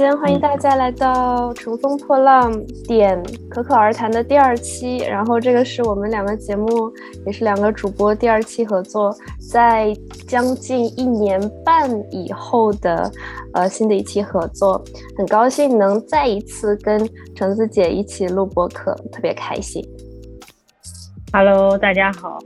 先欢迎大家来到《乘风破浪点可可而谈》的第二期。然后这个是我们两个节目，也是两个主播第二期合作，在将近一年半以后的呃新的一期合作，很高兴能再一次跟橙子姐一起录播客，特别开心。Hello，大家好，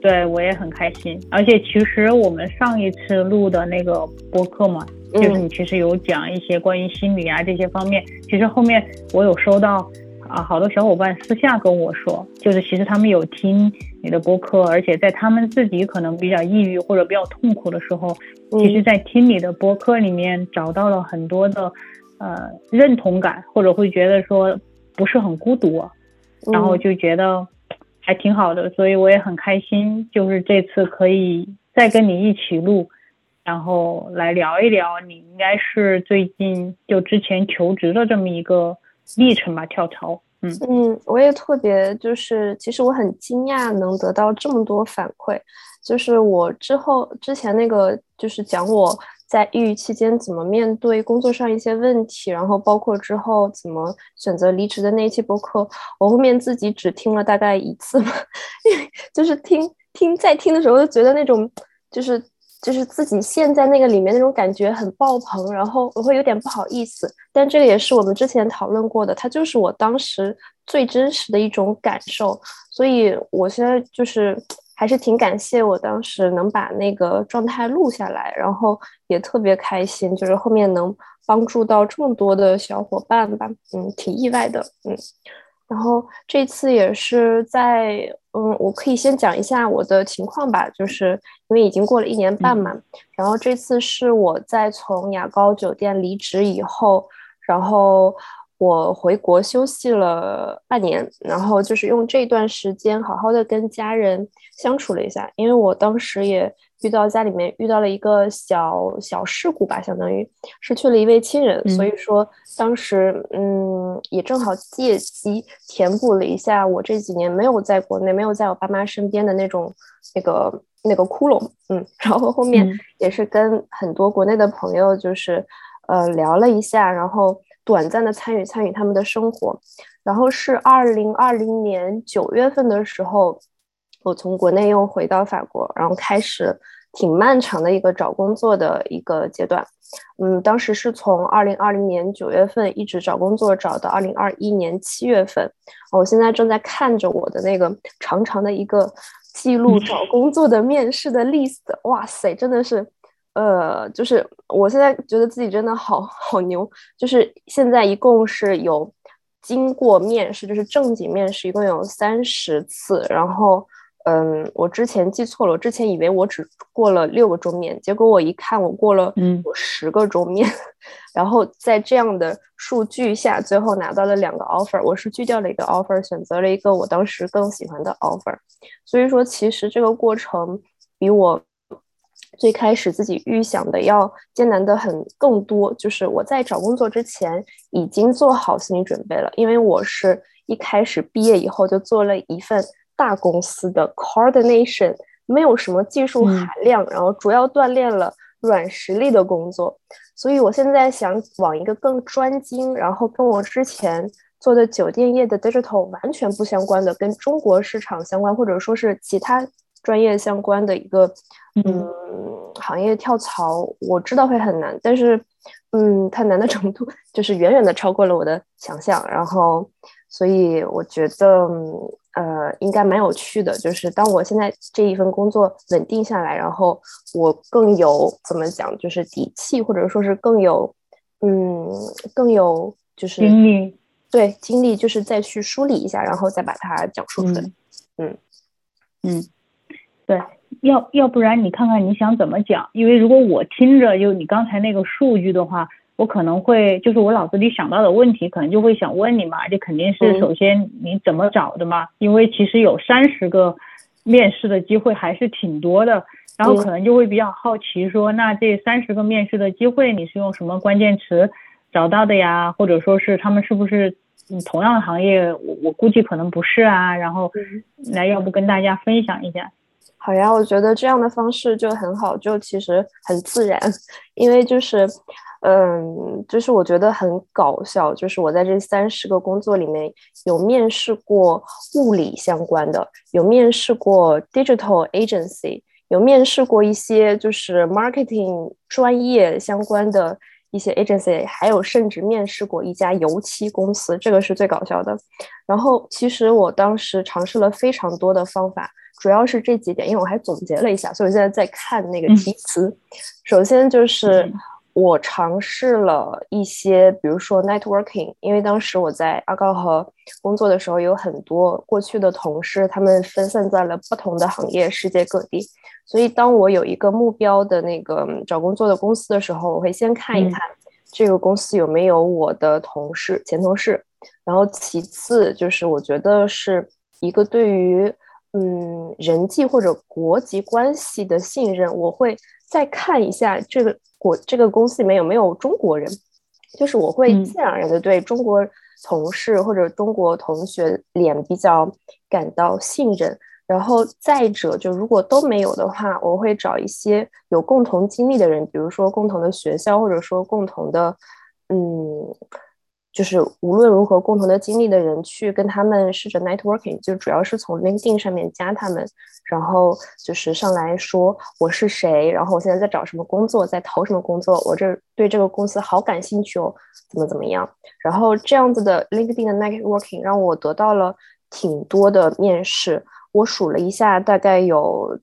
对我也很开心。而且其实我们上一次录的那个播客嘛。就是你其实有讲一些关于心理啊这些方面，其实后面我有收到啊好多小伙伴私下跟我说，就是其实他们有听你的播客，而且在他们自己可能比较抑郁或者比较痛苦的时候，其实，在听你的播客里面找到了很多的呃认同感，或者会觉得说不是很孤独，然后就觉得还挺好的，所以我也很开心，就是这次可以再跟你一起录。然后来聊一聊，你应该是最近就之前求职的这么一个历程吧，跳槽。嗯嗯，我也特别就是，其实我很惊讶能得到这么多反馈。就是我之后之前那个就是讲我在抑郁期间怎么面对工作上一些问题，然后包括之后怎么选择离职的那一期播客，我后面自己只听了大概一次嘛，因为就是听听在听的时候就觉得那种就是。就是自己陷在那个里面那种感觉很爆棚，然后我会有点不好意思。但这个也是我们之前讨论过的，它就是我当时最真实的一种感受。所以我现在就是还是挺感谢我当时能把那个状态录下来，然后也特别开心，就是后面能帮助到这么多的小伙伴吧，嗯，挺意外的，嗯。然后这次也是在，嗯，我可以先讲一下我的情况吧，就是因为已经过了一年半嘛。然后这次是我在从雅高酒店离职以后，然后我回国休息了半年，然后就是用这段时间好好的跟家人相处了一下，因为我当时也。遇到家里面遇到了一个小小事故吧，相当于失去了一位亲人，所以说当时嗯也正好借机填补了一下我这几年没有在国内没有在我爸妈身边的那种那个那个窟窿，嗯，然后后面也是跟很多国内的朋友就是呃聊了一下，然后短暂的参与参与他们的生活，然后是二零二零年九月份的时候。我从国内又回到法国，然后开始挺漫长的一个找工作的一个阶段。嗯，当时是从二零二零年九月份一直找工作找到二零二一年七月份。我现在正在看着我的那个长长的一个记录找工作的面试的 list。哇塞，真的是，呃，就是我现在觉得自己真的好 好牛。就是现在一共是有经过面试，就是正经面试，一共有三十次，然后。嗯，我之前记错了，我之前以为我只过了六个桌面，结果我一看，我过了有十个桌面，然后在这样的数据下，最后拿到了两个 offer，我是拒掉了一个 offer，选择了一个我当时更喜欢的 offer，所以说其实这个过程比我最开始自己预想的要艰难的很更多，就是我在找工作之前已经做好心理准备了，因为我是一开始毕业以后就做了一份。大公司的 coordination 没有什么技术含量，然后主要锻炼了软实力的工作，所以我现在想往一个更专精，然后跟我之前做的酒店业的 digital 完全不相关的，跟中国市场相关，或者说是其他专业相关的一个嗯行业跳槽，我知道会很难，但是嗯，它难的程度就是远远的超过了我的想象，然后所以我觉得。呃，应该蛮有趣的。就是当我现在这一份工作稳定下来，然后我更有怎么讲，就是底气，或者说是更有，嗯，更有就是精力，对精力，就是再去梳理一下，然后再把它讲述出来。嗯嗯，对，要要不然你看看你想怎么讲？因为如果我听着就你刚才那个数据的话。我可能会就是我脑子里想到的问题，可能就会想问你嘛，这肯定是首先你怎么找的嘛？因为其实有三十个面试的机会还是挺多的，然后可能就会比较好奇说，那这三十个面试的机会你是用什么关键词找到的呀？或者说是他们是不是同样的行业？我我估计可能不是啊。然后来，要不跟大家分享一下？好呀，我觉得这样的方式就很好，就其实很自然，因为就是。嗯，就是我觉得很搞笑，就是我在这三十个工作里面有面试过物理相关的，有面试过 digital agency，有面试过一些就是 marketing 专业相关的。一些 agency，还有甚至面试过一家油漆公司，这个是最搞笑的。然后其实我当时尝试了非常多的方法，主要是这几点，因为我还总结了一下，所以我现在在看那个题词。首先就是我尝试了一些，比如说 networking，因为当时我在阿高和工作的时候，有很多过去的同事，他们分散在了不同的行业，世界各地。所以，当我有一个目标的那个找工作的公司的时候，我会先看一看这个公司有没有我的同事、前同事。然后，其次就是我觉得是一个对于嗯人际或者国籍关系的信任。我会再看一下这个国这个公司里面有没有中国人，就是我会自然而然的对中国同事或者中国同学脸比较感到信任。然后再者，就如果都没有的话，我会找一些有共同经历的人，比如说共同的学校，或者说共同的，嗯，就是无论如何共同的经历的人，去跟他们试着 networking，就主要是从 LinkedIn 上面加他们，然后就是上来说我是谁，然后我现在在找什么工作，在投什么工作，我这对这个公司好感兴趣哦，怎么怎么样，然后这样子的 LinkedIn 的 networking 让我得到了挺多的面试。我数了一下，大概有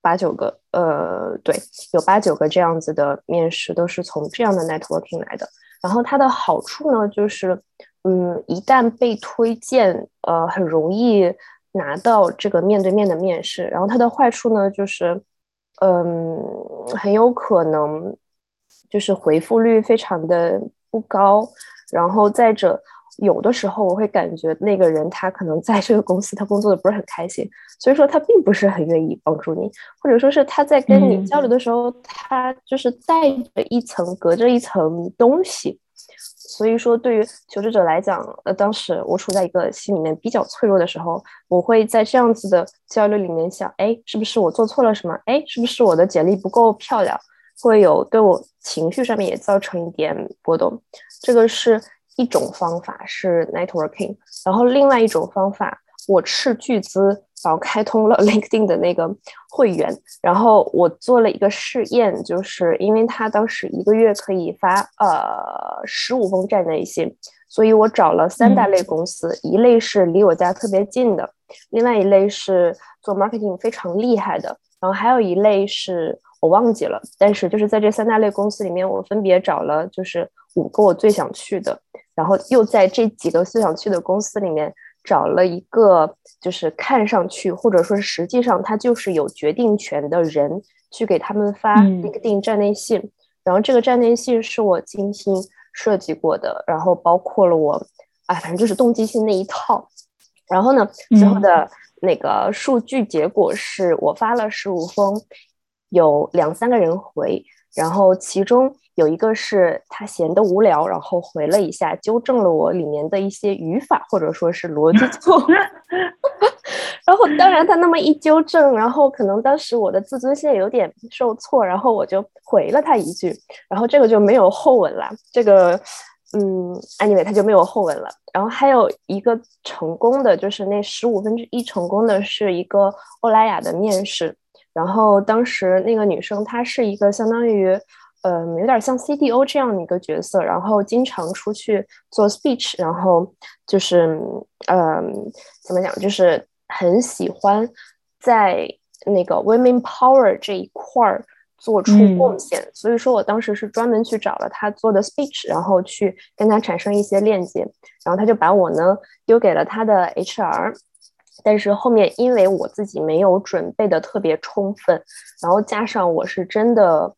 八九个，呃，对，有八九个这样子的面试都是从这样的 networking 来的。然后它的好处呢，就是，嗯，一旦被推荐，呃，很容易拿到这个面对面的面试。然后它的坏处呢，就是，嗯，很有可能就是回复率非常的不高。然后再者。有的时候我会感觉那个人他可能在这个公司他工作的不是很开心，所以说他并不是很愿意帮助你，或者说是他在跟你交流的时候，他就是带着一层隔着一层东西，所以说对于求职者来讲，呃，当时我处在一个心里面比较脆弱的时候，我会在这样子的交流里面想，哎，是不是我做错了什么？哎，是不是我的简历不够漂亮？会有对我情绪上面也造成一点波动，这个是。一种方法是 networking，然后另外一种方法，我斥巨资，然后开通了 LinkedIn 的那个会员，然后我做了一个试验，就是因为他当时一个月可以发呃十五封站内信，所以我找了三大类公司，一类是离我家特别近的，另外一类是做 marketing 非常厉害的，然后还有一类是我忘记了，但是就是在这三大类公司里面，我分别找了就是五个我最想去的。然后又在这几个思想区的公司里面找了一个，就是看上去或者说实际上他就是有决定权的人，去给他们发 LinkedIn 站内信。然后这个站内信是我精心设计过的，然后包括了我，啊，反正就是动机性那一套。然后呢，最后的那个数据结果是我发了十五封，有两三个人回，然后其中。有一个是他闲得无聊，然后回了一下，纠正了我里面的一些语法或者说是逻辑错。然后当然他那么一纠正，然后可能当时我的自尊心有点受挫，然后我就回了他一句，然后这个就没有后文了。这个嗯，anyway 他就没有后文了。然后还有一个成功的，就是那十五分之一成功的是一个欧莱雅的面试，然后当时那个女生她是一个相当于。嗯，有点像 CDO 这样的一个角色，然后经常出去做 speech，然后就是，嗯，怎么讲，就是很喜欢在那个 women power 这一块儿做出贡献。所以说我当时是专门去找了他做的 speech，然后去跟他产生一些链接，然后他就把我呢丢给了他的 HR，但是后面因为我自己没有准备的特别充分，然后加上我是真的。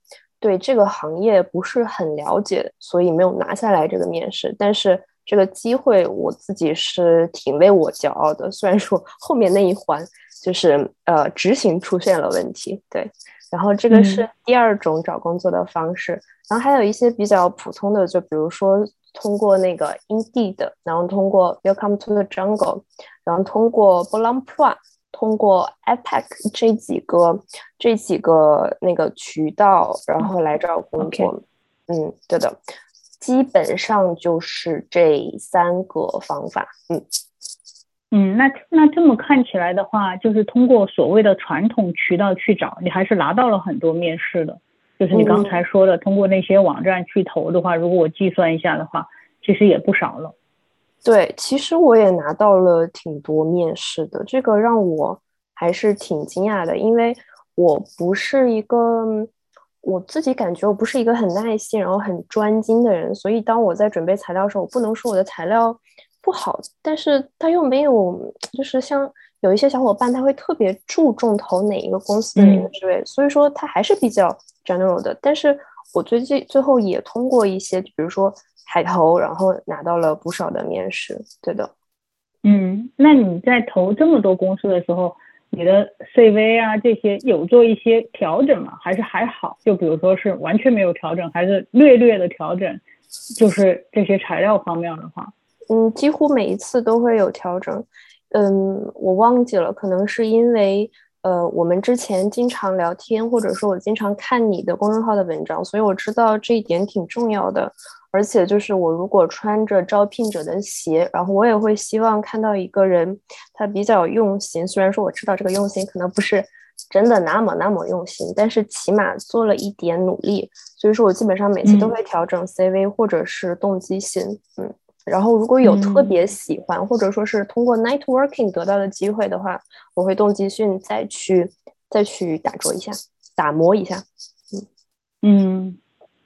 对这个行业不是很了解，所以没有拿下来这个面试。但是这个机会我自己是挺为我骄傲的。虽然说后面那一环就是呃执行出现了问题，对。然后这个是第二种找工作的方式。然后还有一些比较普通的，就比如说通过那个 Indeed，然后通过 Welcome to the Jungle，然后通过 b o l a n p r a 通过 IPAC 这几个这几个那个渠道，然后来找工作。嗯，对的，基本上就是这三个方法。嗯嗯，那那这么看起来的话，就是通过所谓的传统渠道去找，你还是拿到了很多面试的。就是你刚才说的，通过那些网站去投的话，如果我计算一下的话，其实也不少了。对，其实我也拿到了挺多面试的，这个让我还是挺惊讶的，因为我不是一个，我自己感觉我不是一个很耐心，然后很专精的人，所以当我在准备材料的时候，我不能说我的材料不好，但是他又没有，就是像有一些小伙伴，他会特别注重投哪一个公司的哪个职位，所以说他还是比较 general 的，但是我最近最后也通过一些，比如说。海投，然后拿到了不少的面试，对的。嗯，那你在投这么多公司的时候，你的 CV 啊这些有做一些调整吗？还是还好？就比如说是完全没有调整，还是略略的调整？就是这些材料方面的话，嗯，几乎每一次都会有调整。嗯，我忘记了，可能是因为呃，我们之前经常聊天，或者说我经常看你的公众号的文章，所以我知道这一点挺重要的。而且就是我如果穿着招聘者的鞋，然后我也会希望看到一个人，他比较用心。虽然说我知道这个用心可能不是真的那么那么用心，但是起码做了一点努力。所以说我基本上每次都会调整 CV 或者是动机信。嗯，然后如果有特别喜欢或者说是通过 networking 得到的机会的话，我会动机训再去再去打磨一下，打磨一下。嗯嗯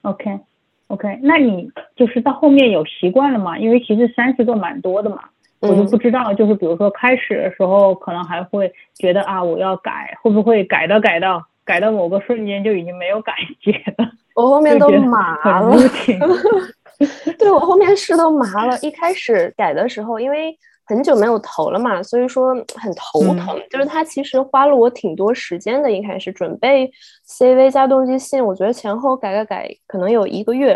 ，OK。OK，那你就是到后面有习惯了嘛？因为其实三十个蛮多的嘛，我就不知道，就是比如说开始的时候可能还会觉得啊，我要改，会不会改到改到改到某个瞬间就已经没有感觉 了？我后面都麻了，对我后面是都麻了。一开始改的时候，因为。很久没有投了嘛，所以说很头疼。就是他其实花了我挺多时间的，一开始准备 CV 加动机信，我觉得前后改改改，可能有一个月，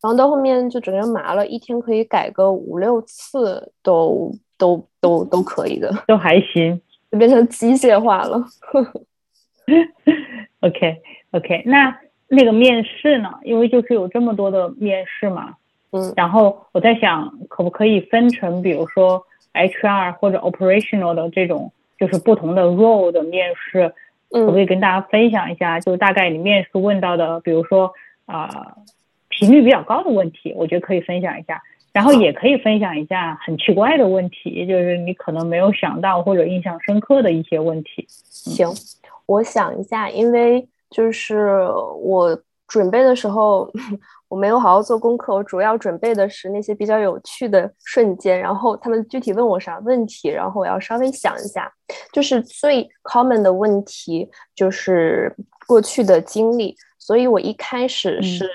然后到后面就整个人麻了，一天可以改个五六次，都都都都可以的，都还行，就变成机械化了。OK OK，那那个面试呢？因为就是有这么多的面试嘛，嗯，然后我在想，可不可以分成，比如说。HR 或者 operational 的这种就是不同的 role 的面试，可不可以跟大家分享一下？就大概你面试问到的，比如说啊频率比较高的问题，我觉得可以分享一下。然后也可以分享一下很奇怪的问题，就是你可能没有想到或者印象深刻的一些问题。行，我想一下，因为就是我准备的时候。我没有好好做功课，我主要准备的是那些比较有趣的瞬间，然后他们具体问我啥问题，然后我要稍微想一下。就是最 common 的问题就是过去的经历，所以我一开始是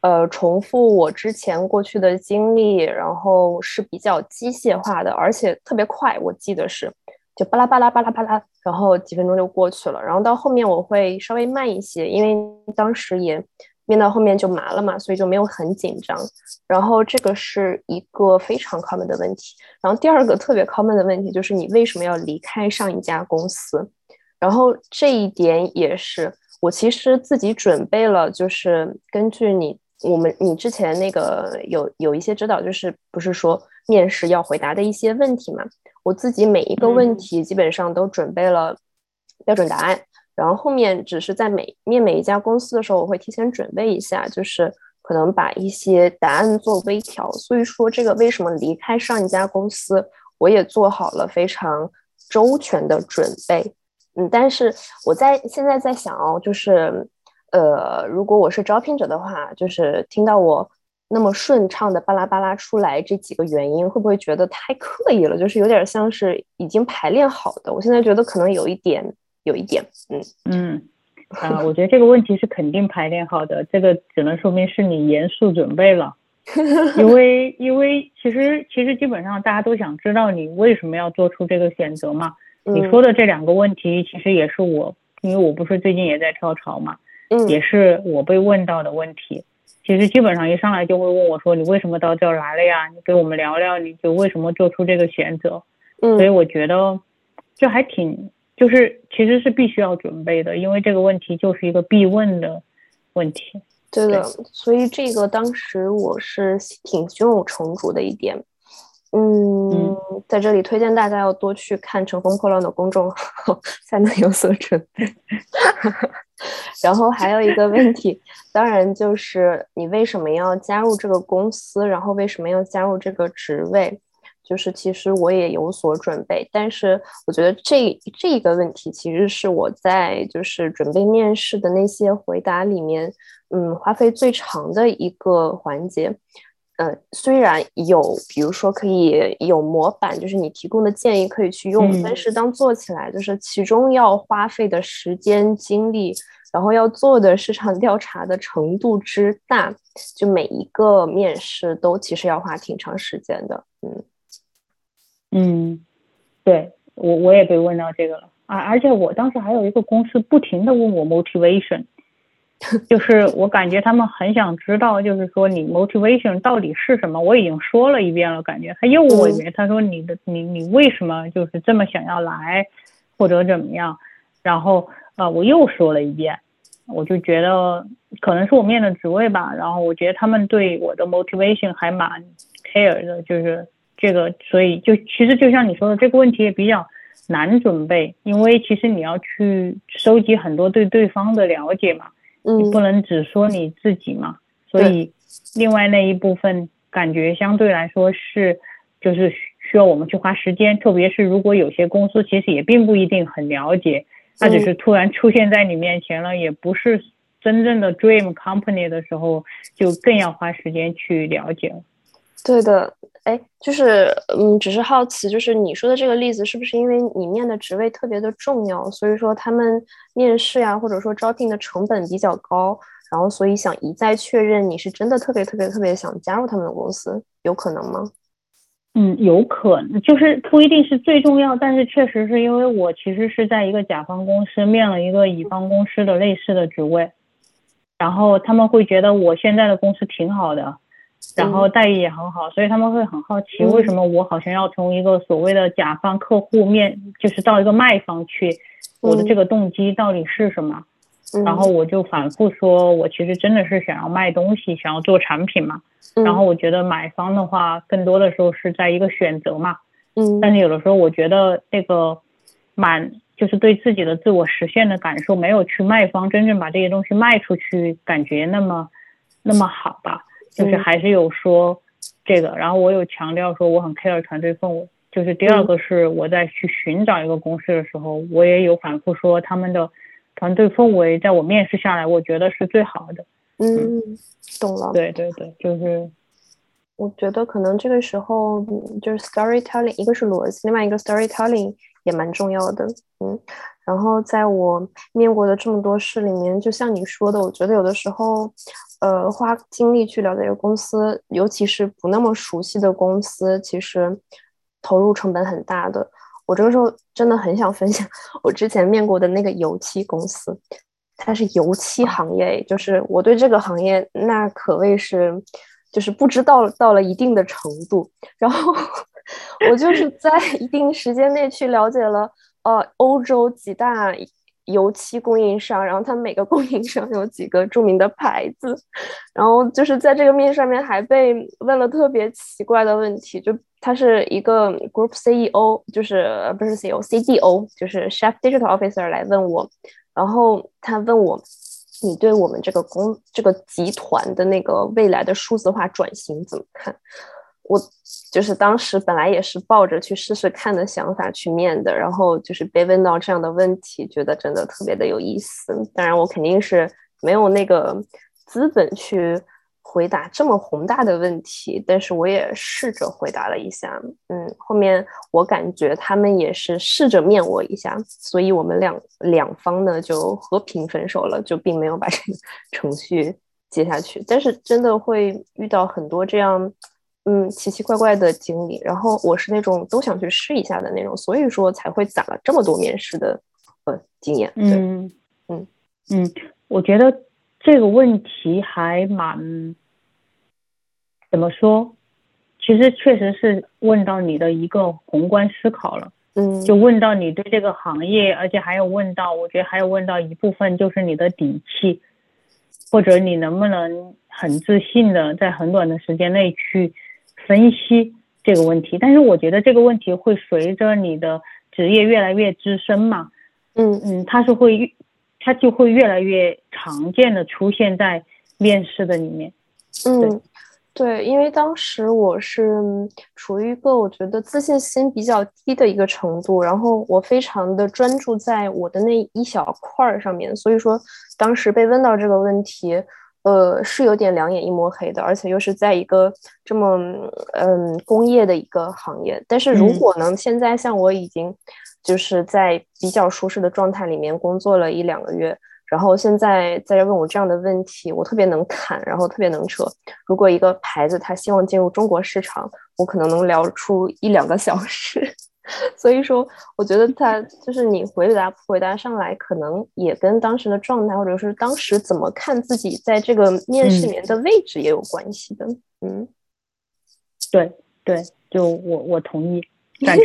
呃重复我之前过去的经历，然后是比较机械化的，而且特别快，我记得是就巴拉巴拉巴拉巴拉，然后几分钟就过去了。然后到后面我会稍微慢一些，因为当时也。面到后面就麻了嘛，所以就没有很紧张。然后这个是一个非常 common 的问题。然后第二个特别 common 的问题就是你为什么要离开上一家公司？然后这一点也是我其实自己准备了，就是根据你我们你之前那个有有一些指导，就是不是说面试要回答的一些问题嘛？我自己每一个问题基本上都准备了标准答案。然后后面只是在每面每一家公司的时候，我会提前准备一下，就是可能把一些答案做微调。所以说这个为什么离开上一家公司，我也做好了非常周全的准备。嗯，但是我在现在在想哦，就是呃，如果我是招聘者的话，就是听到我那么顺畅的巴拉巴拉出来这几个原因，会不会觉得太刻意了？就是有点像是已经排练好的。我现在觉得可能有一点。有一点，嗯嗯，啊，我觉得这个问题是肯定排练好的，这个只能说明是你严肃准备了，因为因为其实其实基本上大家都想知道你为什么要做出这个选择嘛。你说的这两个问题，其实也是我，因为我不是最近也在跳槽嘛，嗯，也是我被问到的问题。其实基本上一上来就会问我说，你为什么到这儿来了呀？你给我们聊聊，你就为什么做出这个选择？嗯，所以我觉得这还挺。就是其实是必须要准备的，因为这个问题就是一个必问的问题。对的，所以这个当时我是挺胸有成竹的一点。嗯，在这里推荐大家要多去看《乘风破浪》的公众号，才能有所准备。然后还有一个问题，当然就是你为什么要加入这个公司，然后为什么要加入这个职位？就是其实我也有所准备，但是我觉得这这个问题其实是我在就是准备面试的那些回答里面，嗯，花费最长的一个环节。呃，虽然有，比如说可以有模板，就是你提供的建议可以去用，但是当做起来，就是其中要花费的时间、精力，然后要做的市场调查的程度之大，就每一个面试都其实要花挺长时间的。嗯嗯，对我我也被问到这个了啊，而且我当时还有一个公司不停的问我 motivation。就是我感觉他们很想知道，就是说你 motivation 到底是什么？我已经说了一遍了，感觉他又问我一遍。他说你的你你为什么就是这么想要来，或者怎么样？然后啊，我又说了一遍，我就觉得可能是我面的职位吧。然后我觉得他们对我的 motivation 还蛮 care 的，就是这个，所以就其实就像你说的，这个问题也比较难准备，因为其实你要去收集很多对对方的了解嘛。你不能只说你自己嘛，所以另外那一部分感觉相对来说是，就是需要我们去花时间，特别是如果有些公司其实也并不一定很了解，它只是突然出现在你面前了，也不是真正的 dream company 的时候，就更要花时间去了解了。对的。哎，就是，嗯，只是好奇，就是你说的这个例子，是不是因为你面的职位特别的重要，所以说他们面试呀，或者说招聘的成本比较高，然后所以想一再确认你是真的特别特别特别想加入他们的公司，有可能吗？嗯，有可能，就是不一定是最重要，但是确实是因为我其实是在一个甲方公司面了一个乙方公司的类似的职位，然后他们会觉得我现在的公司挺好的。然后待遇也很好，所以他们会很好奇，为什么我好像要从一个所谓的甲方客户面，就是到一个卖方去，我的这个动机到底是什么？然后我就反复说，我其实真的是想要卖东西，想要做产品嘛。然后我觉得买方的话，更多的时候是在一个选择嘛。嗯。但是有的时候我觉得那个满就是对自己的自我实现的感受，没有去卖方真正把这些东西卖出去，感觉那么那么好吧。就是还是有说这个，然后我有强调说我很 care 团队氛围。就是第二个是我在去寻找一个公司的时候，我也有反复说他们的团队氛围，在我面试下来，我觉得是最好的。嗯，懂了。对对对，就是我觉得可能这个时候就是 storytelling，一个是逻辑，另外一个 storytelling 也蛮重要的。嗯，然后在我面过的这么多事里面，就像你说的，我觉得有的时候。呃，花精力去了解一个公司，尤其是不那么熟悉的公司，其实投入成本很大的。我这个时候真的很想分享 我之前面过的那个油漆公司，它是油漆行业，就是我对这个行业那可谓是就是不知道到了一定的程度。然后 我就是在一定时间内去了解了呃欧洲几大。油漆供应商，然后他们每个供应商有几个著名的牌子，然后就是在这个面上面还被问了特别奇怪的问题，就他是一个 group CEO，就是不是 CEO，CDO，就是 Chef Digital Officer 来问我，然后他问我，你对我们这个公这个集团的那个未来的数字化转型怎么看？我就是当时本来也是抱着去试试看的想法去面的，然后就是被问到这样的问题，觉得真的特别的有意思。当然，我肯定是没有那个资本去回答这么宏大的问题，但是我也试着回答了一下。嗯，后面我感觉他们也是试着面我一下，所以我们两两方呢就和平分手了，就并没有把这个程序接下去。但是真的会遇到很多这样。嗯，奇奇怪怪的经历，然后我是那种都想去试一下的那种，所以说才会攒了这么多面试的呃经验。嗯嗯嗯，我觉得这个问题还蛮怎么说？其实确实是问到你的一个宏观思考了。嗯，就问到你对这个行业，而且还有问到，我觉得还有问到一部分就是你的底气。或者你能不能很自信的在很短的时间内去分析这个问题？但是我觉得这个问题会随着你的职业越来越资深嘛，嗯嗯，它是会，它就会越来越常见的出现在面试的里面。嗯，对，因为当时我是处于一个我觉得自信心比较低的一个程度，然后我非常的专注在我的那一小块儿上面，所以说当时被问到这个问题，呃，是有点两眼一抹黑的，而且又是在一个这么嗯工业的一个行业。但是如果呢，现在像我已经就是在比较舒适的状态里面工作了一两个月。然后现在在问我这样的问题，我特别能侃，然后特别能扯。如果一个牌子他希望进入中国市场，我可能能聊出一两个小时。所以说，我觉得他就是你回答不回答上来，可能也跟当时的状态，或者是当时怎么看自己在这个面试里面的位置也有关系的。嗯，对对，就我我同意赞成。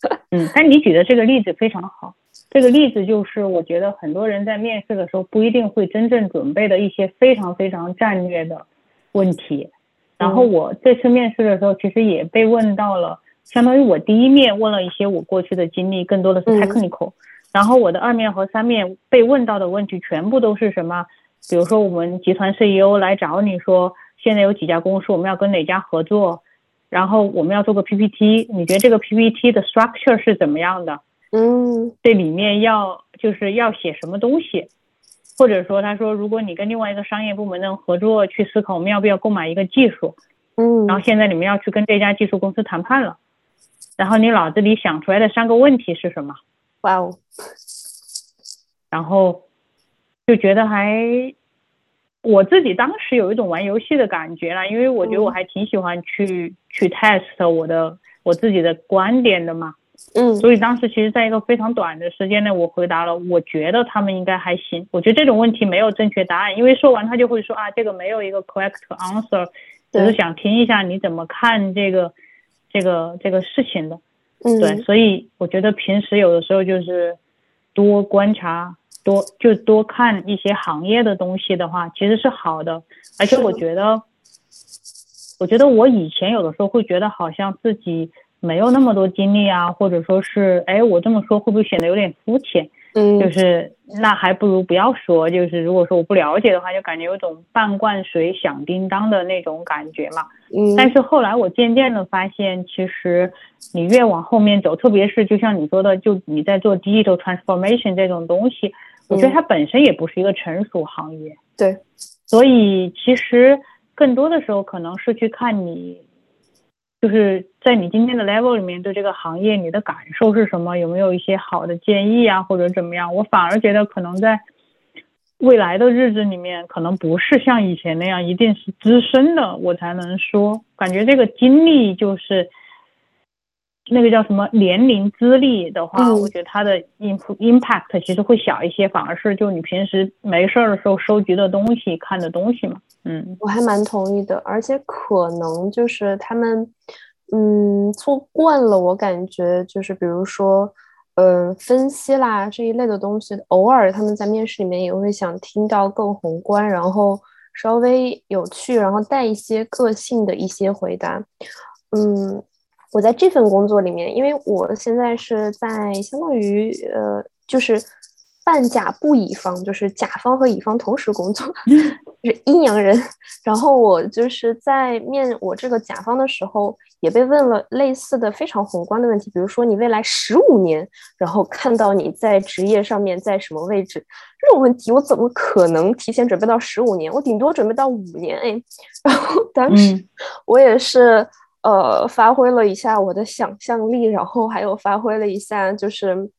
嗯，但你举的这个例子非常好。这个例子就是，我觉得很多人在面试的时候不一定会真正准备的一些非常非常战略的问题。然后我这次面试的时候，其实也被问到了，相当于我第一面问了一些我过去的经历，更多的是 technical。然后我的二面和三面被问到的问题全部都是什么？比如说我们集团 CEO 来找你说，现在有几家公司，我们要跟哪家合作，然后我们要做个 PPT，你觉得这个 PPT 的 structure 是怎么样的？嗯，这里面要就是要写什么东西，或者说他说，如果你跟另外一个商业部门的合作去思考，我们要不要购买一个技术，嗯，然后现在你们要去跟这家技术公司谈判了，然后你脑子里想出来的三个问题是什么？哇哦，然后就觉得还，我自己当时有一种玩游戏的感觉啦，因为我觉得我还挺喜欢去去 test 我的我自己的观点的嘛。嗯，所以当时其实在一个非常短的时间内，我回答了，我觉得他们应该还行。我觉得这种问题没有正确答案，因为说完他就会说啊，这个没有一个 correct answer，只是想听一下你怎么看这个这个这个事情的。嗯，对，所以我觉得平时有的时候就是多观察，多就多看一些行业的东西的话，其实是好的。而且我觉得，我觉得我以前有的时候会觉得好像自己。没有那么多精力啊，或者说是，哎，我这么说会不会显得有点肤浅？嗯，就是那还不如不要说。就是如果说我不了解的话，就感觉有种半罐水响叮当的那种感觉嘛。嗯，但是后来我渐渐的发现，其实你越往后面走，特别是就像你说的，就你在做 digital transformation 这种东西，我觉得它本身也不是一个成熟行业。对，所以其实更多的时候可能是去看你。就是在你今天的 level 里面，对这个行业你的感受是什么？有没有一些好的建议啊，或者怎么样？我反而觉得可能在未来的日子里面，可能不是像以前那样，一定是资深的我才能说。感觉这个经历就是那个叫什么年龄资历的话，我觉得它的 impact 其实会小一些，反而是就你平时没事儿的时候收集的东西、看的东西嘛。嗯，我还蛮同意的，而且可能就是他们，嗯，做惯了，我感觉就是比如说，嗯，分析啦这一类的东西，偶尔他们在面试里面也会想听到更宏观，然后稍微有趣，然后带一些个性的一些回答。嗯，我在这份工作里面，因为我现在是在相当于呃，就是。半甲不乙方，就是甲方和乙方同时工作，是阴阳人。然后我就是在面我这个甲方的时候，也被问了类似的非常宏观的问题，比如说你未来十五年，然后看到你在职业上面在什么位置，这种问题我怎么可能提前准备到十五年？我顶多准备到五年哎。然后当时我也是呃发挥了一下我的想象力，然后还有发挥了一下就是。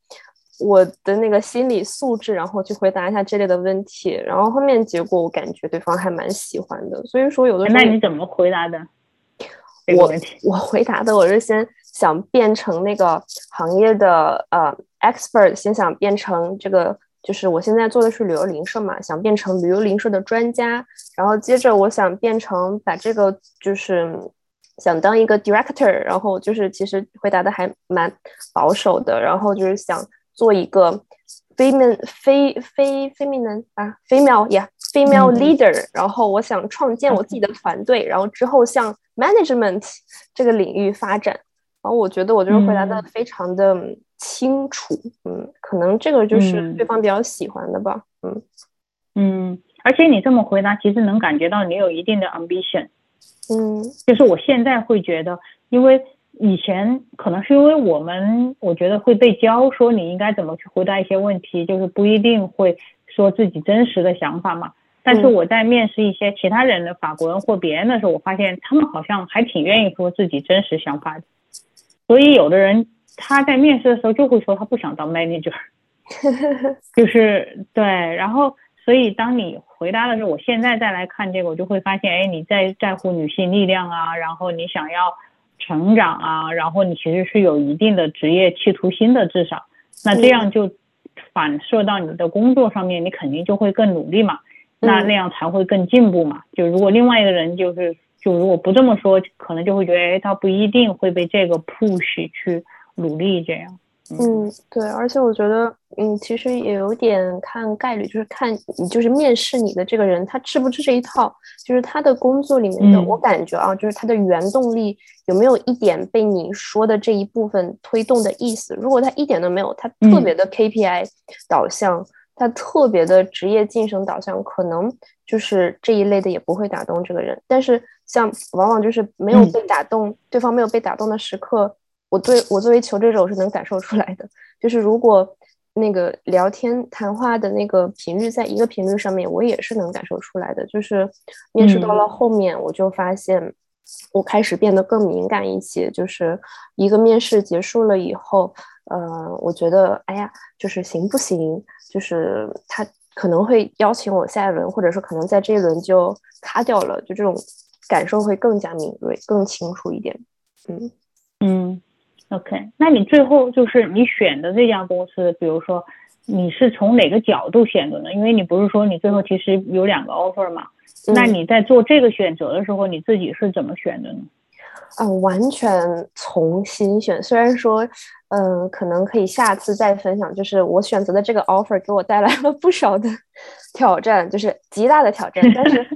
我的那个心理素质，然后去回答一下这类的问题，然后后面结果我感觉对方还蛮喜欢的，所以说有的时候那你怎么回答的？我我回答的我是先想变成那个行业的呃 expert，先想变成这个，就是我现在做的是旅游零售嘛，想变成旅游零售的专家，然后接着我想变成把这个就是想当一个 director，然后就是其实回答的还蛮保守的，然后就是想。做一个 female 非非 feminine 啊 female yeah female leader，然后我想创建我自己的团队，然后之后向 management 这个领域发展。然后我觉得我就是回答的非常的清楚，嗯，可能这个就是对方比较喜欢的吧，嗯。嗯，而且你这么回答，其实能感觉到你有一定的 ambition，嗯，就是我现在会觉得，因为。以前可能是因为我们，我觉得会被教说你应该怎么去回答一些问题，就是不一定会说自己真实的想法嘛。但是我在面试一些其他人的法国人或别人的时候，我发现他们好像还挺愿意说自己真实想法的。所以有的人他在面试的时候就会说他不想当 manager，就是对。然后所以当你回答的时候，我现在再来看这个，我就会发现，哎，你在在乎女性力量啊，然后你想要。成长啊，然后你其实是有一定的职业企图心的，至少，那这样就反射到你的工作上面，你肯定就会更努力嘛，那那样才会更进步嘛。就如果另外一个人就是，就如果不这么说，可能就会觉得，哎，他不一定会被这个 push 去努力这样。嗯，对，而且我觉得，嗯，其实也有点看概率，就是看你就是面试你的这个人，他吃不吃这一套，就是他的工作里面的，我感觉啊，就是他的原动力有没有一点被你说的这一部分推动的意思。如果他一点都没有，他特别的 KPI 导向，他特别的职业晋升导向，可能就是这一类的也不会打动这个人。但是像往往就是没有被打动，对方没有被打动的时刻。我对我作为求职者，我是能感受出来的。就是如果那个聊天谈话的那个频率在一个频率上面，我也是能感受出来的。就是面试到了后面，我就发现我开始变得更敏感一些。就是一个面试结束了以后，呃，我觉得哎呀，就是行不行？就是他可能会邀请我下一轮，或者说可能在这一轮就卡掉了。就这种感受会更加敏锐、更清楚一点。嗯嗯。OK，那你最后就是你选的这家公司，比如说你是从哪个角度选的呢？因为你不是说你最后其实有两个 offer 嘛？那你在做这个选择的时候，你自己是怎么选的呢？啊，完全从新选。虽然说，嗯，可能可以下次再分享。就是我选择的这个 offer 给我带来了不少的挑战，就是极大的挑战。但是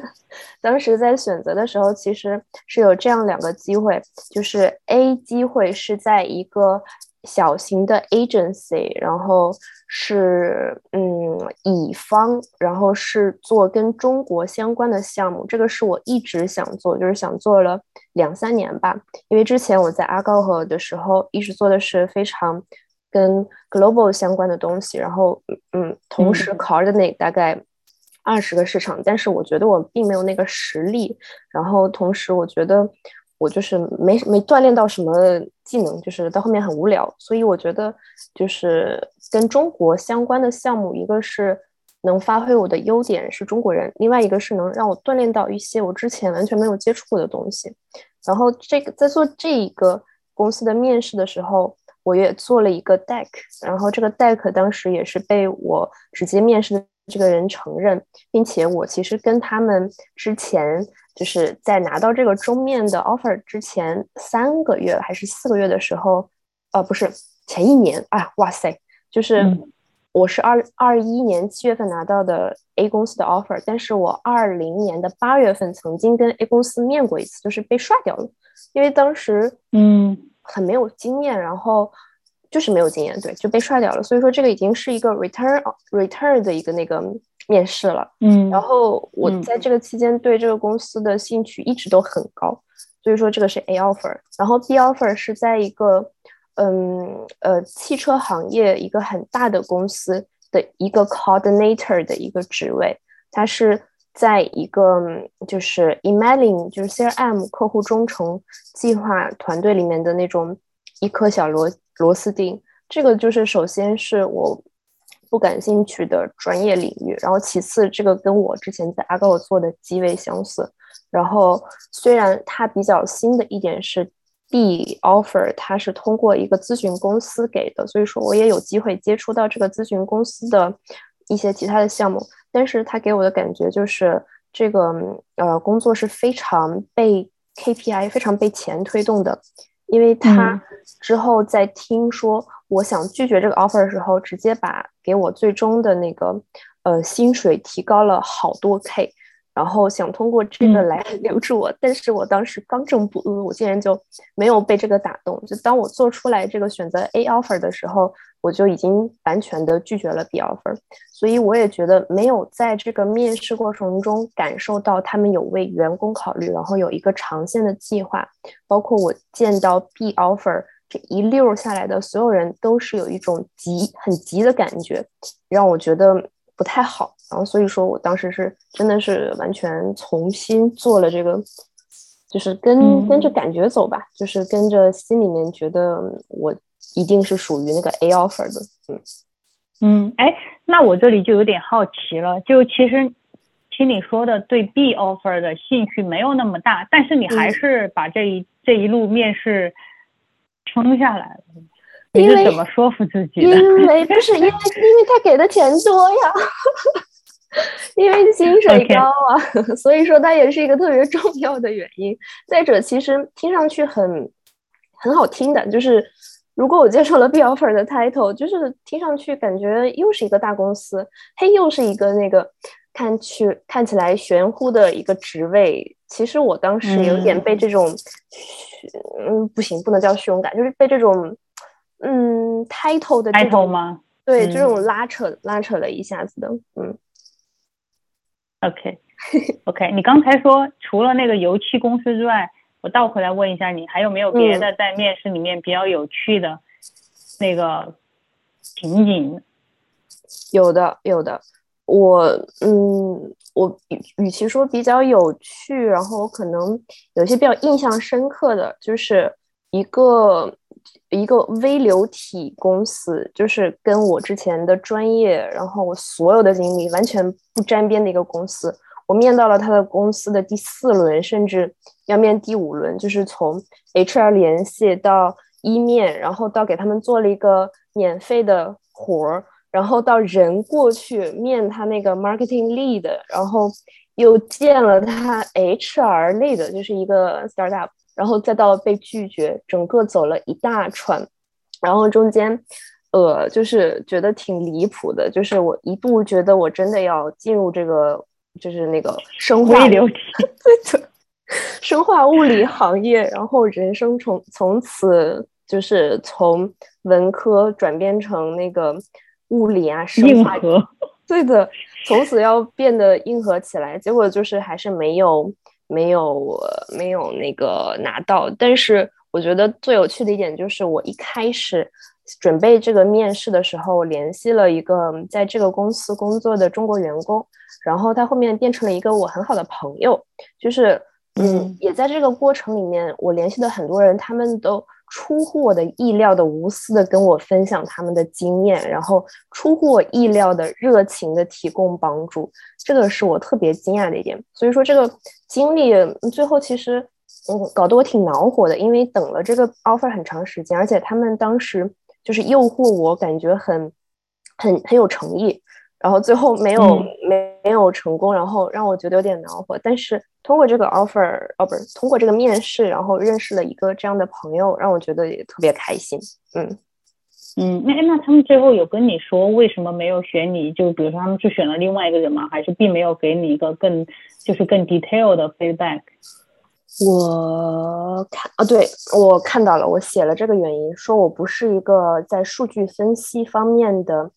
当时在选择的时候，其实是有这样两个机会，就是 A 机会是在一个。小型的 agency，然后是嗯乙方，然后是做跟中国相关的项目，这个是我一直想做，就是想做了两三年吧。因为之前我在阿高和的时候，一直做的是非常跟 global 相关的东西，然后嗯，同时 coordinate 大概二十个市场，但是我觉得我并没有那个实力，然后同时我觉得。我就是没没锻炼到什么技能，就是到后面很无聊，所以我觉得就是跟中国相关的项目，一个是能发挥我的优点是中国人，另外一个是能让我锻炼到一些我之前完全没有接触过的东西。然后这个在做这一个公司的面试的时候，我也做了一个 deck，然后这个 deck 当时也是被我直接面试的这个人承认，并且我其实跟他们之前。就是在拿到这个中面的 offer 之前三个月还是四个月的时候，呃，不是前一年啊，哇塞，就是我是二二一年七月份拿到的 A 公司的 offer，但是我二零年的八月份曾经跟 A 公司面过一次，就是被刷掉了，因为当时嗯很没有经验，然后就是没有经验，对，就被刷掉了，所以说这个已经是一个 return return 的一个那个。面试了，嗯，然后我在这个期间对这个公司的兴趣一直都很高，所以说这个是 A offer，然后 B offer 是在一个，嗯呃汽车行业一个很大的公司的一个 coordinator 的一个职位，它是在一个就是 emailing 就是 CRM 客户忠诚计划团队里面的那种一颗小螺螺丝钉，这个就是首先是我。不感兴趣的专业领域，然后其次，这个跟我之前在阿高做的极为相似。然后虽然它比较新的一点是 B offer，它是通过一个咨询公司给的，所以说我也有机会接触到这个咨询公司的一些其他的项目。但是他给我的感觉就是这个呃工作是非常被 KPI 非常被钱推动的，因为他之后在听说我想拒绝这个 offer 的时候，直接把给我最终的那个呃薪水提高了好多 K。然后想通过这个来留住我，但是我当时刚正不阿，我竟然就没有被这个打动。就当我做出来这个选择 A offer 的时候，我就已经完全的拒绝了 B offer。所以我也觉得没有在这个面试过程中感受到他们有为员工考虑，然后有一个长线的计划。包括我见到 B offer 这一溜下来的所有人，都是有一种急很急的感觉，让我觉得。不太好，然后所以说我当时是真的是完全重新做了这个，就是跟跟着感觉走吧，就是跟着心里面觉得我一定是属于那个 A offer 的，嗯嗯，哎，那我这里就有点好奇了，就其实听你说的对 B offer 的兴趣没有那么大，但是你还是把这一这一路面试撑下来了。你是怎么说服自己的？因为不是因为 因为他给的钱多呀，因为薪水高啊，所以说它也是一个特别重要的原因。再者，其实听上去很很好听的，就是如果我接受了 B offer 的 title，就是听上去感觉又是一个大公司，嘿，又是一个那个看去看起来玄乎的一个职位。其实我当时有点被这种，嗯，不行，不能叫虚荣感，就是被这种。嗯，title 的 title 吗？对，这种拉扯拉扯了一下子的，嗯。OK，OK，你刚才说除了那个油漆公司之外，我倒回来问一下你，还有没有别的在面试里面比较有趣的那个情景？有的，有的。我嗯，我与其说比较有趣，然后可能有些比较印象深刻的就是一个。一个微流体公司，就是跟我之前的专业，然后我所有的经历完全不沾边的一个公司。我面到了他的公司的第四轮，甚至要面第五轮，就是从 HR 联系到一面，然后到给他们做了一个免费的活儿，然后到人过去面他那个 marketing lead，然后又见了他 HR lead，就是一个 startup。然后再到被拒绝，整个走了一大串，然后中间，呃，就是觉得挺离谱的，就是我一度觉得我真的要进入这个，就是那个生化流体，对的，生化物理行业，然后人生从从此就是从文科转变成那个物理啊，生化，对的，从此要变得硬核起来，结果就是还是没有。没有没有那个拿到，但是我觉得最有趣的一点就是，我一开始准备这个面试的时候，联系了一个在这个公司工作的中国员工，然后他后面变成了一个我很好的朋友，就是嗯，也在这个过程里面，我联系的很多人，他们都。出乎我的意料的无私的跟我分享他们的经验，然后出乎我意料的热情的提供帮助，这个是我特别惊讶的一点。所以说这个经历最后其实嗯搞得我挺恼火的，因为等了这个 offer 很长时间，而且他们当时就是诱惑我，感觉很很很有诚意。然后最后没有没没有成功，然后让我觉得有点恼火。但是通过这个 offer，哦不是通过这个面试，然后认识了一个这样的朋友，让我觉得也特别开心。嗯嗯，那那他们最后有跟你说为什么没有选你？就比如说他们去选了另外一个人吗？还是并没有给你一个更就是更 detail 的 feedback？我看啊，对我看到了，我写了这个原因，说我不是一个在数据分析方面的。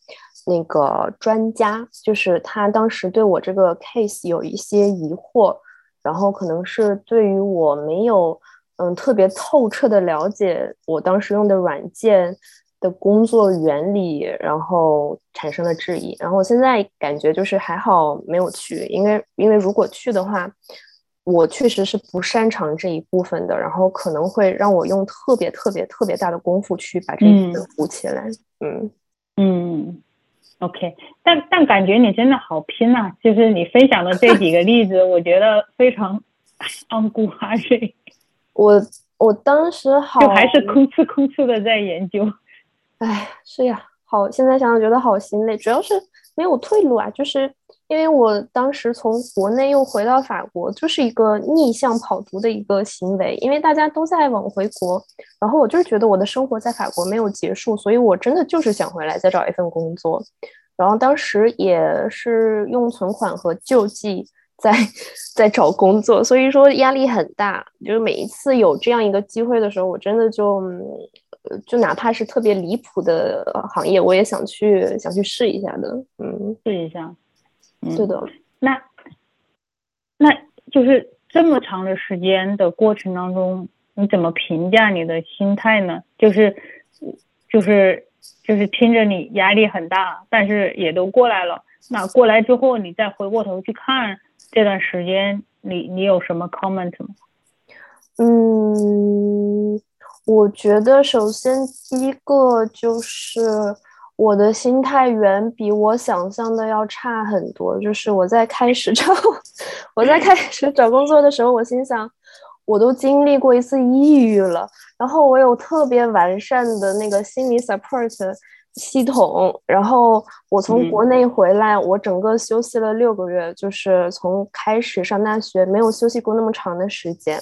那个专家就是他，当时对我这个 case 有一些疑惑，然后可能是对于我没有嗯特别透彻的了解我当时用的软件的工作原理，然后产生了质疑。然后我现在感觉就是还好没有去，因为因为如果去的话，我确实是不擅长这一部分的，然后可能会让我用特别特别特别大的功夫去把这一部分补起来。嗯嗯。OK，但但感觉你真的好拼呐！就是你分享的这几个例子，我觉得非常 昂古哈瑞。我我当时好就还是吭哧吭哧的在研究。哎，是呀，好，现在想想觉得好心累，主要是没有退路啊，就是。因为我当时从国内又回到法国，就是一个逆向跑读的一个行为。因为大家都在往回国，然后我就是觉得我的生活在法国没有结束，所以我真的就是想回来再找一份工作。然后当时也是用存款和救济在在找工作，所以说压力很大。就是每一次有这样一个机会的时候，我真的就就哪怕是特别离谱的行业，我也想去想去试一下的。嗯，试一下。对的。那那就是这么长的时间的过程当中，你怎么评价你的心态呢？就是就是。就是听着你压力很大，但是也都过来了。那过来之后，你再回过头去看这段时间，你你有什么 comment 吗？嗯，我觉得首先第一个就是我的心态远比我想象的要差很多。就是我在开始找 我在开始找工作的时候，我心想。我都经历过一次抑郁了，然后我有特别完善的那个心理 support 系统，然后我从国内回来，我整个休息了六个月，就是从开始上大学没有休息过那么长的时间。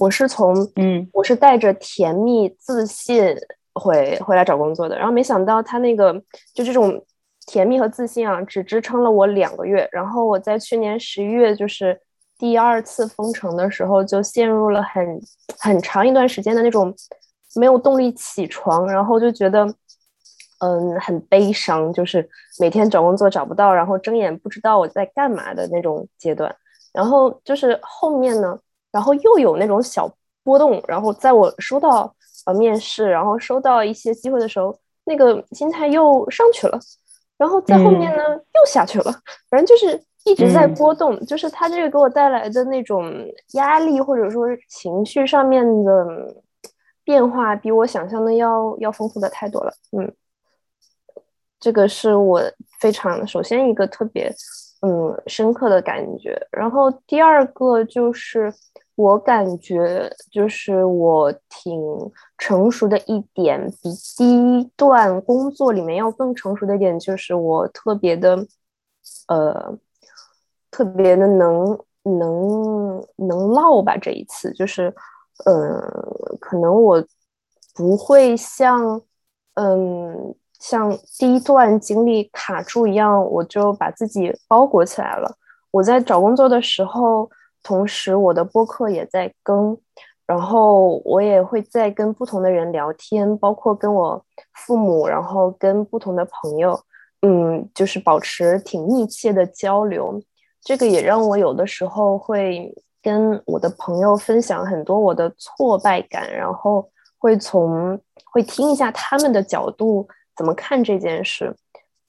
我是从嗯，我是带着甜蜜自信回回来找工作的，然后没想到他那个就这种甜蜜和自信啊，只支撑了我两个月，然后我在去年十一月就是。第二次封城的时候，就陷入了很很长一段时间的那种没有动力起床，然后就觉得嗯很悲伤，就是每天找工作找不到，然后睁眼不知道我在干嘛的那种阶段。然后就是后面呢，然后又有那种小波动，然后在我收到呃面试，然后收到一些机会的时候，那个心态又上去了，然后在后面呢又下去了，反正就是。一直在波动，就是他这个给我带来的那种压力，或者说情绪上面的变化，比我想象的要要丰富的太多了。嗯，这个是我非常首先一个特别嗯深刻的感觉。然后第二个就是我感觉就是我挺成熟的一点，比第一段工作里面要更成熟的一点，就是我特别的呃。特别的能能能唠吧，这一次就是，嗯，可能我不会像，嗯，像第一段经历卡住一样，我就把自己包裹起来了。我在找工作的时候，同时我的播客也在更，然后我也会在跟不同的人聊天，包括跟我父母，然后跟不同的朋友，嗯，就是保持挺密切的交流。这个也让我有的时候会跟我的朋友分享很多我的挫败感，然后会从会听一下他们的角度怎么看这件事。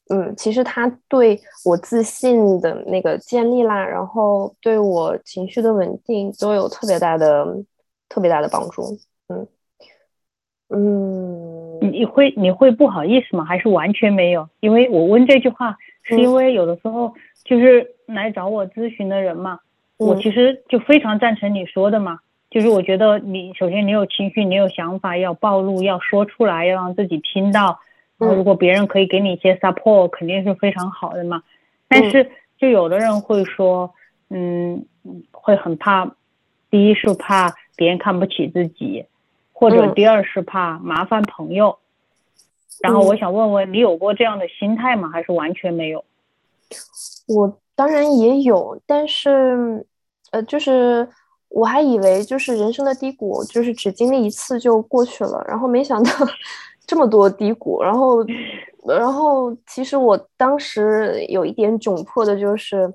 嗯，其实他对我自信的那个建立啦，然后对我情绪的稳定都有特别大的、特别大的帮助。嗯嗯，你会你会不好意思吗？还是完全没有？因为我问这句话，是因为有的时候。就是来找我咨询的人嘛，我其实就非常赞成你说的嘛。就是我觉得你首先你有情绪，你有想法要暴露，要说出来，要让自己听到。然后如果别人可以给你一些 support，肯定是非常好的嘛。但是就有的人会说，嗯，会很怕，第一是怕别人看不起自己，或者第二是怕麻烦朋友。然后我想问问你有过这样的心态吗？还是完全没有？我当然也有，但是，呃，就是我还以为就是人生的低谷，就是只经历一次就过去了，然后没想到这么多低谷，然后，然后其实我当时有一点窘迫的就是，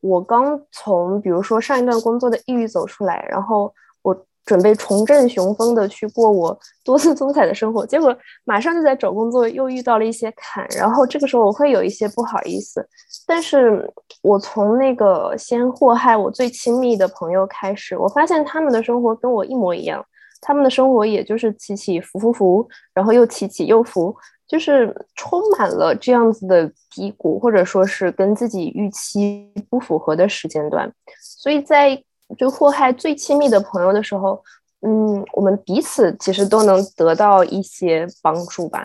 我刚从比如说上一段工作的抑郁走出来，然后我。准备重振雄风的去过我多姿多彩的生活，结果马上就在找工作又遇到了一些坎，然后这个时候我会有一些不好意思。但是我从那个先祸害我最亲密的朋友开始，我发现他们的生活跟我一模一样，他们的生活也就是起起伏伏伏，然后又起起又伏，就是充满了这样子的低谷，或者说是跟自己预期不符合的时间段，所以在。就祸害最亲密的朋友的时候，嗯，我们彼此其实都能得到一些帮助吧，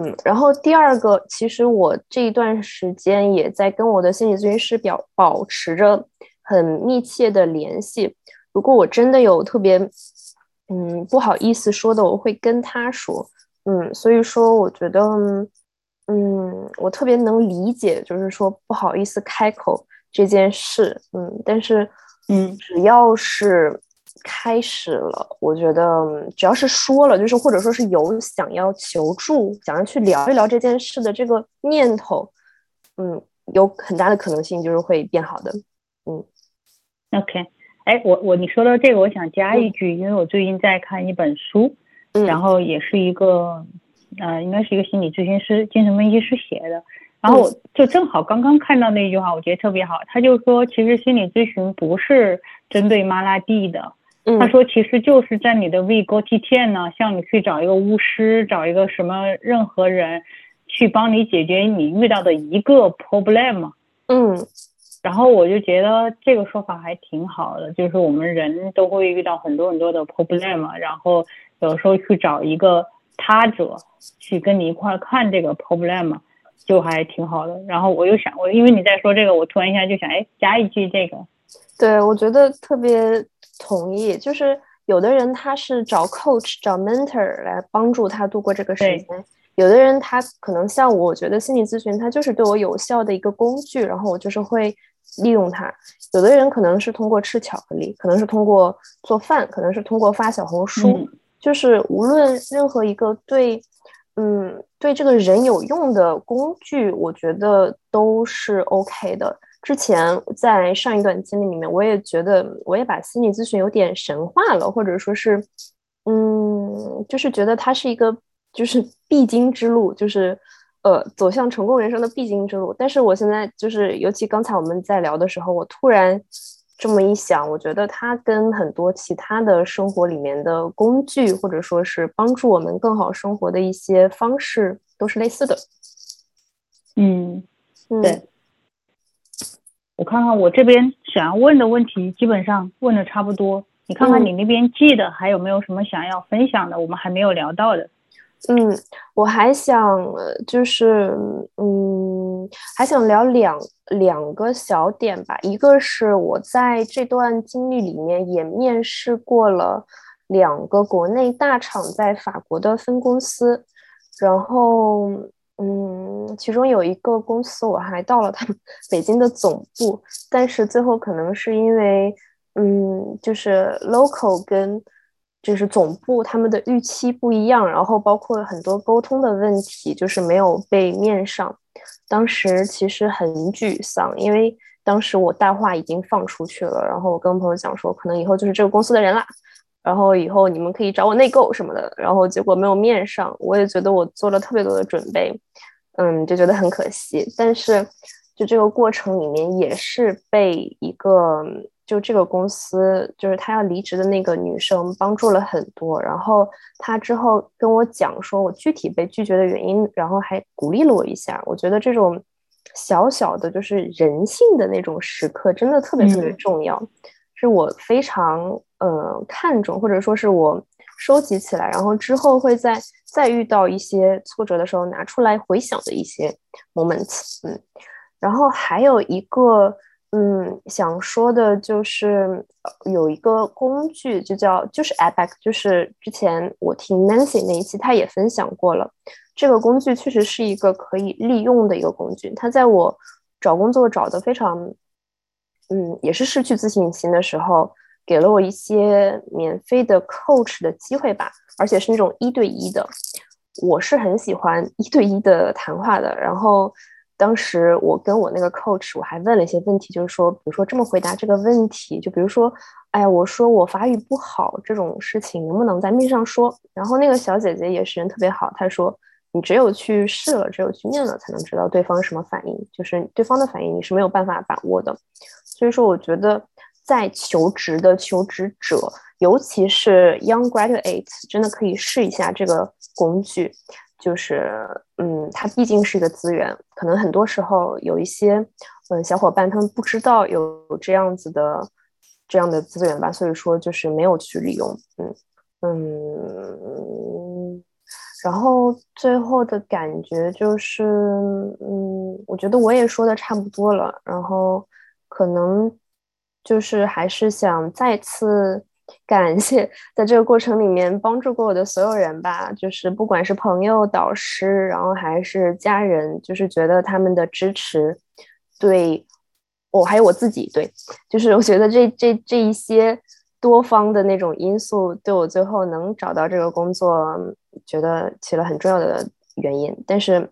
嗯。然后第二个，其实我这一段时间也在跟我的心理咨询师表保持着很密切的联系。如果我真的有特别，嗯，不好意思说的，我会跟他说，嗯。所以说，我觉得嗯，我特别能理解，就是说不好意思开口这件事，嗯，但是，嗯，只要是开始了，我觉得只要是说了，就是或者说是有想要求助、想要去聊一聊这件事的这个念头，嗯，有很大的可能性就是会变好的，嗯，OK，哎，我我你说到这个，我想加一句，因为我最近在看一本书，然后也是一个。呃，应该是一个心理咨询师、精神分析师写的，然后我就正好刚刚看到那句话，我觉得特别好。他就说，其实心理咨询不是针对妈拉蒂的，他说其实就是在你的胃沟体天呢，像你去找一个巫师，找一个什么任何人去帮你解决你遇到的一个 problem。嗯，然后我就觉得这个说法还挺好的，就是我们人都会遇到很多很多的 problem，然后有时候去找一个。他者去跟你一块看这个 problem，就还挺好的。然后我又想，我因为你在说这个，我突然一下就想，哎，加一句这个。对，我觉得特别同意。就是有的人他是找 coach、找 mentor 来帮助他度过这个时间；有的人他可能像我，我觉得心理咨询它就是对我有效的一个工具，然后我就是会利用它。有的人可能是通过吃巧克力，可能是通过做饭，可能是通过发小红书。就是无论任何一个对，嗯，对这个人有用的工具，我觉得都是 OK 的。之前在上一段经历里面，我也觉得，我也把心理咨询有点神化了，或者说是，嗯，就是觉得它是一个就是必经之路，就是呃走向成功人生的必经之路。但是我现在就是，尤其刚才我们在聊的时候，我突然。这么一想，我觉得它跟很多其他的生活里面的工具，或者说是帮助我们更好生活的一些方式，都是类似的。嗯，对。我看看我这边想要问的问题，基本上问的差不多。你看看你那边记的还有没有什么想要分享的？我们还没有聊到的。嗯，我还想就是，嗯，还想聊两两个小点吧。一个是我在这段经历里面也面试过了两个国内大厂在法国的分公司，然后，嗯，其中有一个公司我还到了他们北京的总部，但是最后可能是因为，嗯，就是 local 跟。就是总部他们的预期不一样，然后包括很多沟通的问题，就是没有被面上。当时其实很沮丧，因为当时我大话已经放出去了，然后我跟朋友讲说，可能以后就是这个公司的人啦，然后以后你们可以找我内购什么的，然后结果没有面上。我也觉得我做了特别多的准备，嗯，就觉得很可惜。但是就这个过程里面，也是被一个。就这个公司，就是他要离职的那个女生帮助了很多，然后他之后跟我讲说我具体被拒绝的原因，然后还鼓励了我一下。我觉得这种小小的就是人性的那种时刻，真的特别特别重要，是我非常呃看重，或者说是我收集起来，然后之后会在再遇到一些挫折的时候拿出来回想的一些 moments。嗯，然后还有一个。嗯，想说的就是有一个工具，就叫就是 Abac，就是之前我听 Nancy 那一期，他也分享过了。这个工具确实是一个可以利用的一个工具。它在我找工作找的非常，嗯，也是失去自信心的时候，给了我一些免费的 coach 的机会吧，而且是那种一对一的。我是很喜欢一对一的谈话的，然后。当时我跟我那个 coach，我还问了一些问题，就是说，比如说这么回答这个问题，就比如说，哎呀，我说我法语不好这种事情，能不能在面上说？然后那个小姐姐也是人特别好，她说，你只有去试了，只有去面了，才能知道对方什么反应，就是对方的反应你是没有办法把握的。所以说，我觉得在求职的求职者，尤其是 young graduates，真的可以试一下这个工具。就是，嗯，它毕竟是一个资源，可能很多时候有一些，嗯，小伙伴他们不知道有这样子的这样的资源吧，所以说就是没有去利用，嗯嗯，然后最后的感觉就是，嗯，我觉得我也说的差不多了，然后可能就是还是想再次感谢在这个过程里面帮助过我的所有人吧，就是不管是朋友、导师，然后还是家人，就是觉得他们的支持，对我还有我自己，对，就是我觉得这这这一些多方的那种因素，对我最后能找到这个工作，觉得起了很重要的原因。但是。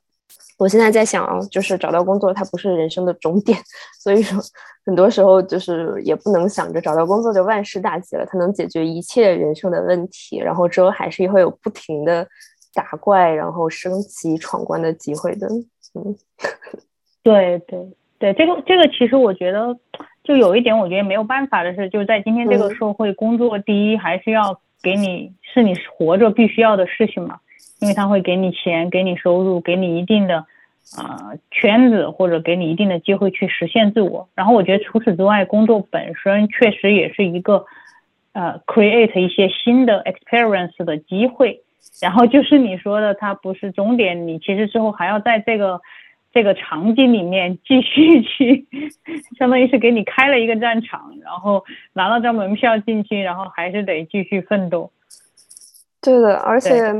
我现在在想啊，就是找到工作，它不是人生的终点，所以说很多时候就是也不能想着找到工作就万事大吉了，它能解决一切人生的问题，然后之后还是会有不停的打怪，然后升级闯关的机会的。嗯，对对对，这个这个其实我觉得就有一点，我觉得没有办法的是，就是在今天这个社会，工作第一还是要给你是你活着必须要的事情嘛，因为他会给你钱，给你收入，给你一定的。啊，圈子或者给你一定的机会去实现自我。然后我觉得除此之外，工作本身确实也是一个呃，create 一些新的 experience 的机会。然后就是你说的，它不是终点，你其实之后还要在这个这个场景里面继续去，相当于是给你开了一个战场，然后拿了张门票进去，然后还是得继续奋斗。对的，而且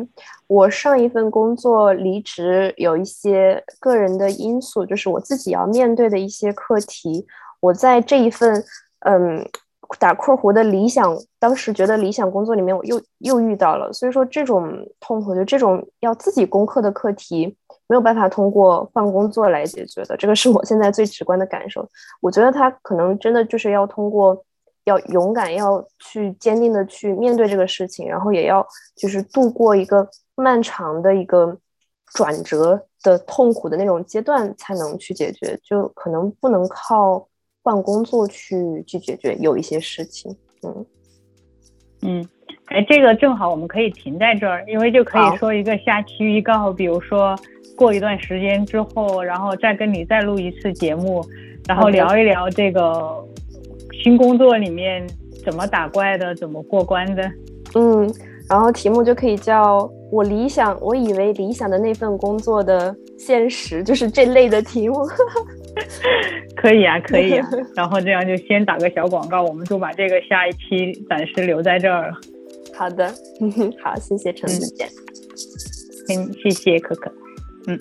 我上一份工作离职有一些个人的因素，就是我自己要面对的一些课题。我在这一份嗯打括弧的理想，当时觉得理想工作里面，我又又遇到了。所以说这种痛苦，就这种要自己攻克的课题，没有办法通过换工作来解决的。这个是我现在最直观的感受。我觉得他可能真的就是要通过。要勇敢，要去坚定的去面对这个事情，然后也要就是度过一个漫长的一个转折的痛苦的那种阶段，才能去解决。就可能不能靠换工作去去解决有一些事情。嗯嗯，哎，这个正好我们可以停在这儿，因为就可以说一个下期预告，比如说过一段时间之后，然后再跟你再录一次节目，然后聊一聊这个。新工作里面怎么打怪的，怎么过关的？嗯，然后题目就可以叫我理想，我以为理想的那份工作的现实，就是这类的题目。可以啊，可以啊。然后这样就先打个小广告，我们就把这个下一期暂时留在这儿了。好的，好，谢谢陈子姐。嗯，谢谢可可。嗯。